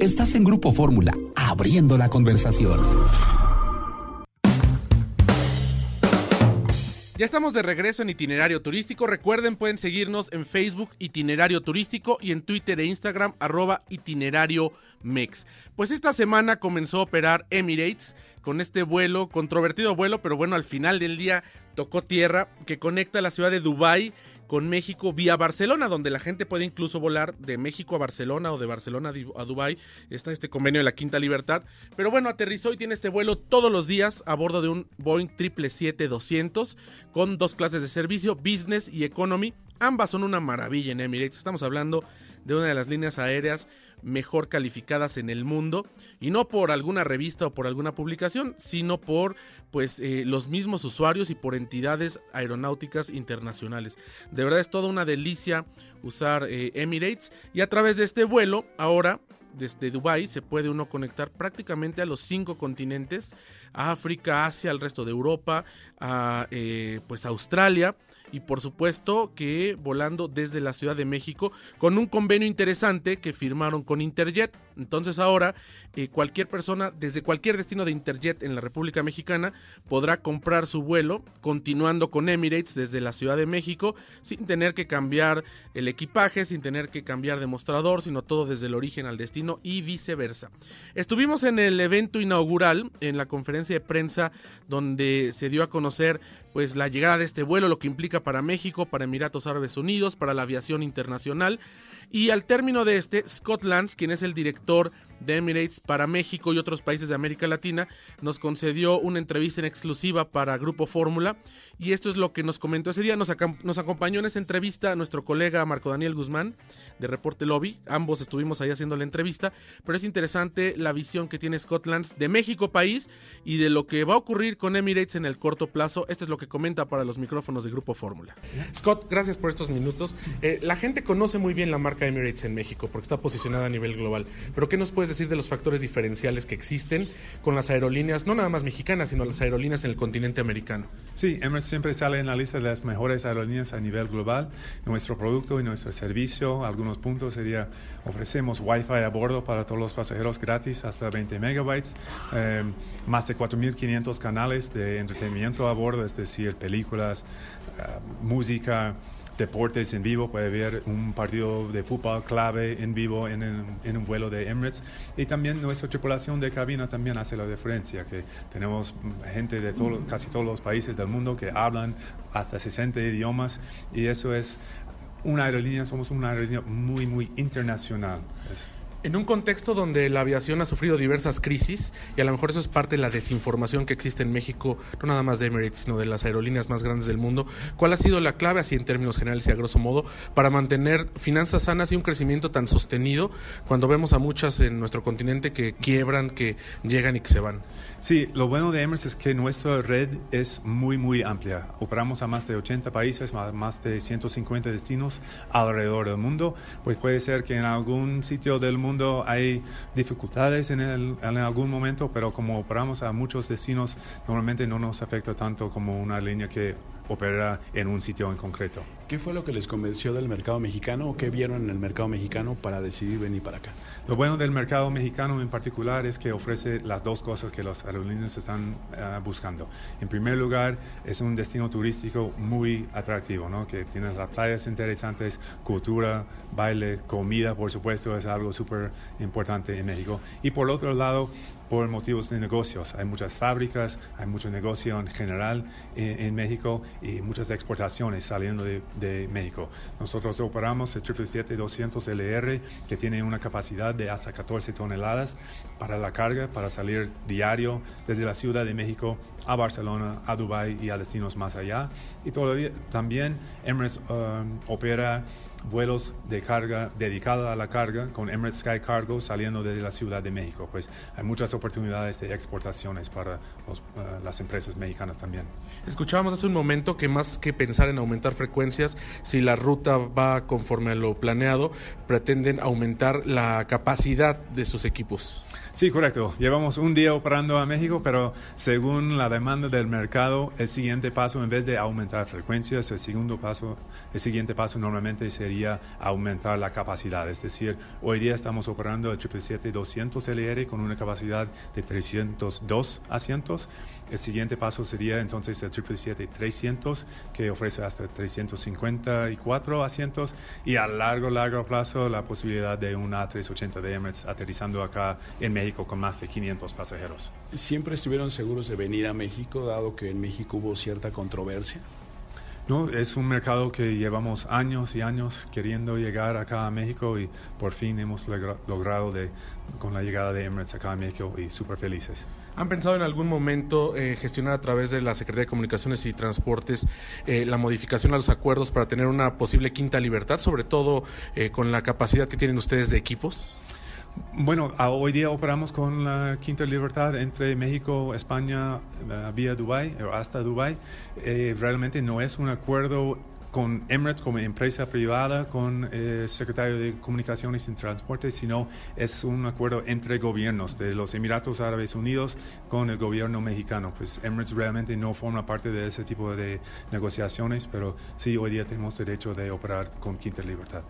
Estás en Grupo Fórmula, abriendo la conversación. Ya estamos de regreso en Itinerario Turístico. Recuerden, pueden seguirnos en Facebook Itinerario Turístico y en Twitter e Instagram arroba Itinerario Mex. Pues esta semana comenzó a operar Emirates con este vuelo, controvertido vuelo, pero bueno, al final del día tocó tierra, que conecta la ciudad de Dubái con México vía Barcelona, donde la gente puede incluso volar de México a Barcelona o de Barcelona a Dubái. Está este convenio de la Quinta Libertad. Pero bueno, aterrizó y tiene este vuelo todos los días a bordo de un Boeing 777-200 con dos clases de servicio, Business y Economy. Ambas son una maravilla en Emirates. Estamos hablando de una de las líneas aéreas mejor calificadas en el mundo y no por alguna revista o por alguna publicación, sino por pues eh, los mismos usuarios y por entidades aeronáuticas internacionales. De verdad es toda una delicia usar eh, Emirates y a través de este vuelo ahora desde Dubai se puede uno conectar prácticamente a los cinco continentes, a África, Asia, al resto de Europa, a eh, pues Australia y por supuesto que volando desde la Ciudad de México con un convenio interesante que firmaron con Interjet. Entonces ahora eh, cualquier persona desde cualquier destino de Interjet en la República Mexicana podrá comprar su vuelo continuando con Emirates desde la Ciudad de México sin tener que cambiar el equipaje, sin tener que cambiar de mostrador, sino todo desde el origen al destino y viceversa. Estuvimos en el evento inaugural, en la conferencia de prensa donde se dio a conocer pues la llegada de este vuelo, lo que implica para México, para Emiratos Árabes Unidos, para la aviación internacional. Y al término de este, Scott Lance, quien es el director de Emirates para México y otros países de América Latina, nos concedió una entrevista en exclusiva para Grupo Fórmula y esto es lo que nos comentó ese día. Nos, acompañó en esta entrevista nuestro colega Marco Daniel Guzmán de Reporte Lobby. Ambos estuvimos ahí haciendo la entrevista, pero es interesante la visión que tiene Scotland de México país y de lo que va a ocurrir con Emirates en el corto plazo. Esto es lo que comenta para los micrófonos de Grupo Fórmula. Scott, gracias por estos minutos. Eh, la gente conoce muy bien la marca Emirates en México porque está posicionada a nivel global, pero ¿qué nos puedes decir de los factores diferenciales que existen con las aerolíneas, no nada más mexicanas, sino las aerolíneas en el continente americano. Sí, Emirates siempre sale en la lista de las mejores aerolíneas a nivel global. Nuestro producto y nuestro servicio, algunos puntos sería, ofrecemos Wi-Fi a bordo para todos los pasajeros gratis hasta 20 megabytes, eh, más de 4.500 canales de entretenimiento a bordo, es decir, películas, eh, música, deportes en vivo, puede ver un partido de fútbol clave en vivo en, un vuelo de Emirates. Y también nuestra tripulación de cabina también hace la diferencia, que tenemos gente de todo, casi todos los países del mundo que hablan hasta 60 idiomas y eso es una aerolínea, somos una aerolínea muy, muy internacional. En un contexto donde la aviación ha sufrido diversas crisis, y a lo mejor eso es parte de la desinformación que existe en México, no nada más de Emirates, sino de las aerolíneas más grandes del mundo, ¿cuál ha sido la clave, así en términos generales y a grosso modo, para mantener finanzas sanas y un crecimiento tan sostenido cuando vemos a muchas en nuestro continente que quiebran, que llegan y que se van? Sí, lo bueno de Emirates es que nuestra red es muy, muy amplia. Operamos a más de 80 países, más de 150 destinos alrededor del mundo. Pues puede ser que en algún sitio del mundo hay dificultades en, en algún momento, pero como operamos a muchos destinos, normalmente no nos afecta tanto como una línea que opera en un sitio en concreto. ¿Qué fue lo que les convenció del mercado mexicano o qué vieron en el mercado mexicano para decidir venir para acá? Lo bueno del mercado mexicano en particular es que ofrece las dos cosas que los aerolíneas están ah, buscando. En primer lugar, es un destino turístico muy atractivo, ¿no? que tiene las playas interesantes, cultura, baile, comida, por supuesto, es algo súper importante en México. Y por otro lado, por motivos de negocios. Hay muchas fábricas, hay mucho negocio en general en, México y muchas exportaciones saliendo de, de México. Nosotros operamos el 777-200LR que tiene una capacidad de hasta 14 toneladas para la carga, para salir diario desde la Ciudad de México a Barcelona, a Dubái y a destinos más allá. Y todavía también Emirates um, opera vuelos de carga dedicados a la carga con Emirates Sky Cargo saliendo desde la Ciudad de México. Pues hay muchas oportunidades de exportaciones para uh, las empresas mexicanas también. Escuchábamos hace un momento que más que pensar en aumentar frecuencias, si la ruta va conforme a lo planeado, pretenden aumentar la capacidad de sus equipos. Sí, correcto. Llevamos un día operando a México, pero según la demanda del mercado, el siguiente paso, en vez de aumentar frecuencias, el segundo paso, el siguiente paso normalmente sería aumentar la capacidad. Es decir, hoy día estamos operando el 777-200 LR con una capacidad de 302 asientos. El siguiente paso sería entonces el 777-300 que ofrece hasta 354 asientos y a largo, largo plazo la posibilidad de un A380 de Emirates aterrizando acá en México con más de 500 pasajeros. ¿Siempre estuvieron seguros de venir a México dado que en México hubo cierta controversia? No, es un mercado que llevamos años y años queriendo llegar acá a México y por fin hemos logrado de, con la llegada de Emirates acá a México y súper felices. ¿Han pensado en algún momento eh, gestionar a través de la Secretaría de Comunicaciones y Transportes eh, la modificación a los acuerdos para tener una posible quinta libertad, sobre todo eh, con la capacidad que tienen ustedes de equipos? Bueno, hoy día operamos con la Quinta Libertad entre México, España, eh, vía Dubai o hasta Dubai. Eh, realmente no es un acuerdo con Emirates como empresa privada, con el secretario de Comunicaciones y Transporte, sino es un acuerdo entre gobiernos de los Emiratos Árabes Unidos con el gobierno mexicano. Pues Emirates realmente no forma parte de ese tipo de negociaciones, pero sí hoy día tenemos derecho de operar con Quinta Libertad.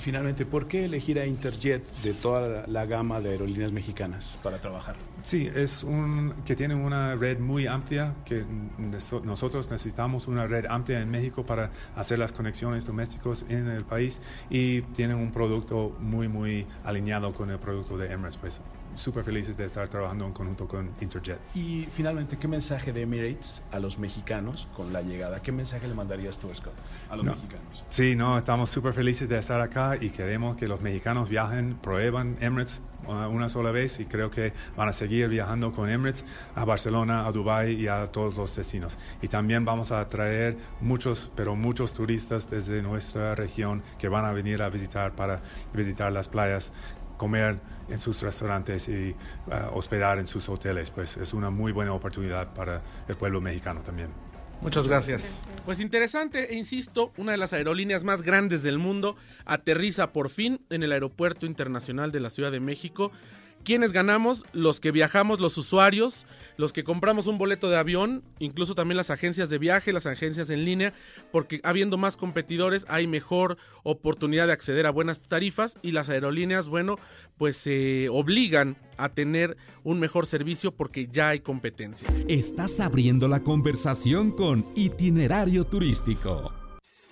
Finalmente, ¿por qué elegir a Interjet de toda la gama de aerolíneas mexicanas para trabajar? Sí, es un que tiene una red muy amplia, que nosotros necesitamos una red amplia en México para hacer las conexiones domésticas en el país y tienen un producto muy, muy alineado con el producto de Emirates. Pues súper felices de estar trabajando en conjunto con Interjet. Y finalmente, ¿qué mensaje de Emirates a los mexicanos con la llegada? ¿Qué mensaje le mandarías tú, Scott, a los mexicanos? Sí, no, estamos súper felices de estar acá y queremos que los mexicanos viajen, prueban Emirates una sola vez y creo que van a seguir viajando con Emirates a Barcelona, a Dubai y a todos los destinos. Y también vamos a traer muchos, pero muchos turistas desde nuestra región que van a venir a visitar para visitar las playas comer en sus restaurantes y uh, hospedar en sus hoteles, pues es una muy buena oportunidad para el pueblo mexicano también. Muchas gracias. Pues interesante e insisto, una de las aerolíneas más grandes del mundo aterriza por fin en el Aeropuerto Internacional de la Ciudad de México ¿Quiénes ganamos? Los que viajamos, los usuarios, los que compramos un boleto de avión, incluso también las agencias de viaje, las agencias en línea, porque habiendo más competidores hay mejor oportunidad de acceder a buenas tarifas y las aerolíneas, bueno, pues se obligan a tener un mejor servicio porque ya hay competencia. Estás abriendo la conversación con itinerario turístico.